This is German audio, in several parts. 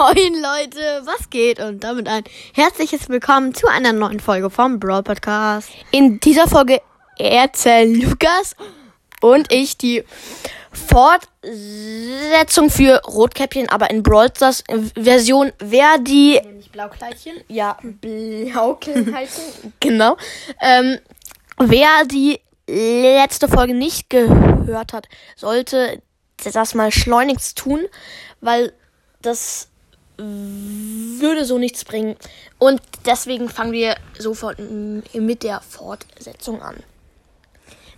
Moin Leute, was geht? Und damit ein herzliches Willkommen zu einer neuen Folge vom Brawl Podcast. In dieser Folge erzählen Lukas und ich die Fortsetzung für Rotkäppchen, aber in Brawl Stars Version, wer die... Nämlich Blaukleidchen. Ja, Blaukleidchen, genau. Ähm, wer die letzte Folge nicht gehört hat, sollte das mal schleunigst tun, weil das würde so nichts bringen. Und deswegen fangen wir sofort mit der Fortsetzung an.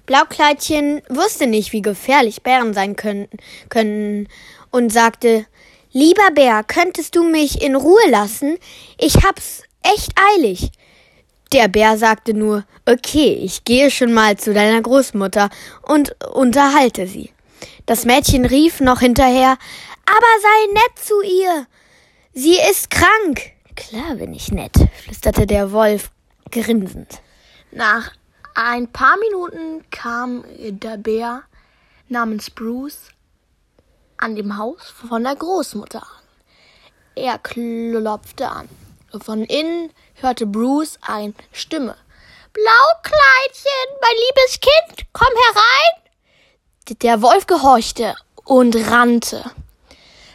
Blaukleidchen wusste nicht, wie gefährlich Bären sein können, können und sagte, Lieber Bär, könntest du mich in Ruhe lassen? Ich hab's echt eilig. Der Bär sagte nur, okay, ich gehe schon mal zu deiner Großmutter und unterhalte sie. Das Mädchen rief noch hinterher, aber sei nett zu ihr. Sie ist krank. Klar bin ich nett, flüsterte der Wolf grinsend. Nach ein paar Minuten kam der Bär namens Bruce an dem Haus von der Großmutter an. Er klopfte an. Von innen hörte Bruce eine Stimme. Blaukleidchen, mein liebes Kind, komm herein. Der Wolf gehorchte und rannte.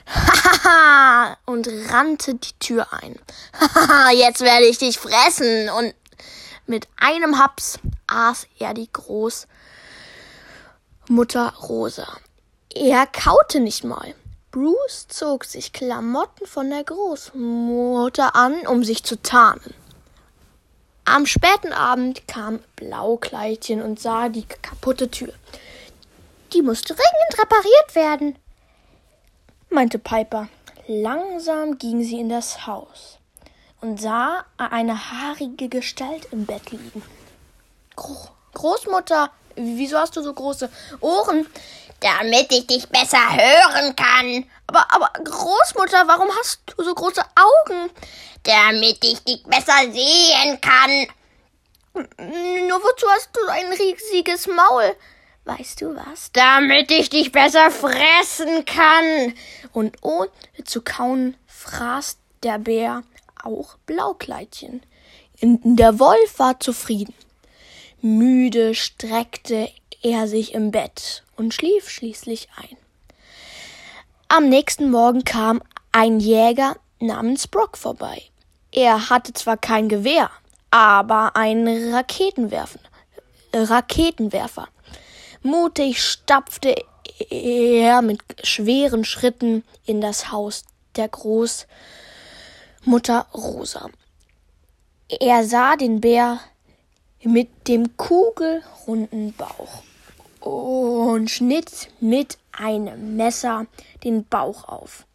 Und rannte die Tür ein. Jetzt werde ich dich fressen. Und mit einem Haps aß er die Großmutter Rosa. Er kaute nicht mal. Bruce zog sich Klamotten von der Großmutter an, um sich zu tarnen. Am späten Abend kam Blaukleidchen und sah die kaputte Tür. Die musste dringend repariert werden, meinte Piper. Langsam ging sie in das Haus und sah eine haarige Gestalt im Bett liegen. Gro Großmutter, wieso hast du so große Ohren? Damit ich dich besser hören kann. Aber, aber Großmutter, warum hast du so große Augen? Damit ich dich besser sehen kann. Nur wozu hast du ein riesiges Maul? Weißt du was? Damit ich dich besser fressen kann. Und ohne zu kauen fraß der Bär auch Blaukleidchen. Der Wolf war zufrieden. Müde streckte er sich im Bett und schlief schließlich ein. Am nächsten Morgen kam ein Jäger namens Brock vorbei. Er hatte zwar kein Gewehr, aber einen Raketenwerfer. Raketenwerfer. Mutig stapfte er mit schweren Schritten in das Haus der Großmutter Rosa. Er sah den Bär mit dem kugelrunden Bauch und schnitt mit einem Messer den Bauch auf.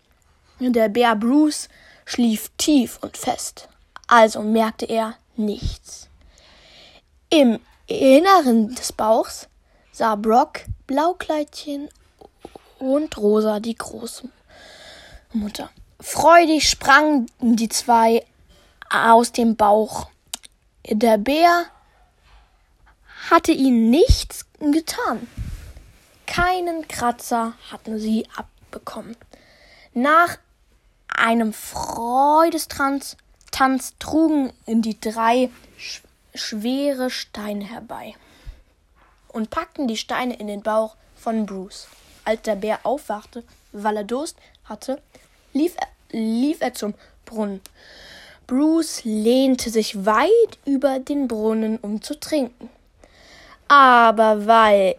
Der Bär Bruce schlief tief und fest, also merkte er nichts. Im Inneren des Bauchs sah Brock Blaukleidchen und Rosa die Großmutter. Freudig sprangen die zwei aus dem Bauch. Der Bär hatte ihnen nichts getan. Keinen Kratzer hatten sie abbekommen. Nach einem Freudestanz Tanz trugen die drei schwere Steine herbei und packten die Steine in den Bauch von Bruce. Als der Bär aufwachte, weil er Durst hatte, lief er, lief er zum Brunnen. Bruce lehnte sich weit über den Brunnen, um zu trinken. Aber weil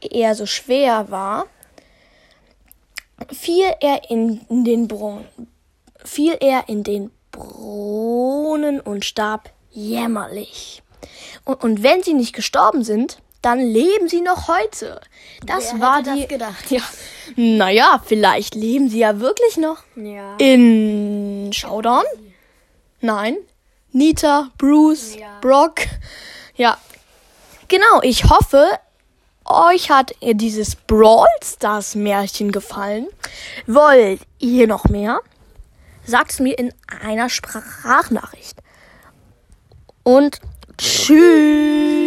er so schwer war, fiel er in den Brunnen, fiel er in den Brunnen und starb jämmerlich. Und, und wenn sie nicht gestorben sind, dann leben sie noch heute. Das Wer war hätte die. das gedacht? Ja. Naja, vielleicht leben sie ja wirklich noch. Ja. In Showdown? Nein. Nita, Bruce, Ja. Brock. Ja. Genau, ich hoffe, euch hat dieses Brawl Stars Märchen gefallen. Wollt ihr noch mehr? Sagt's mir in einer Sprachnachricht. Und tschüss.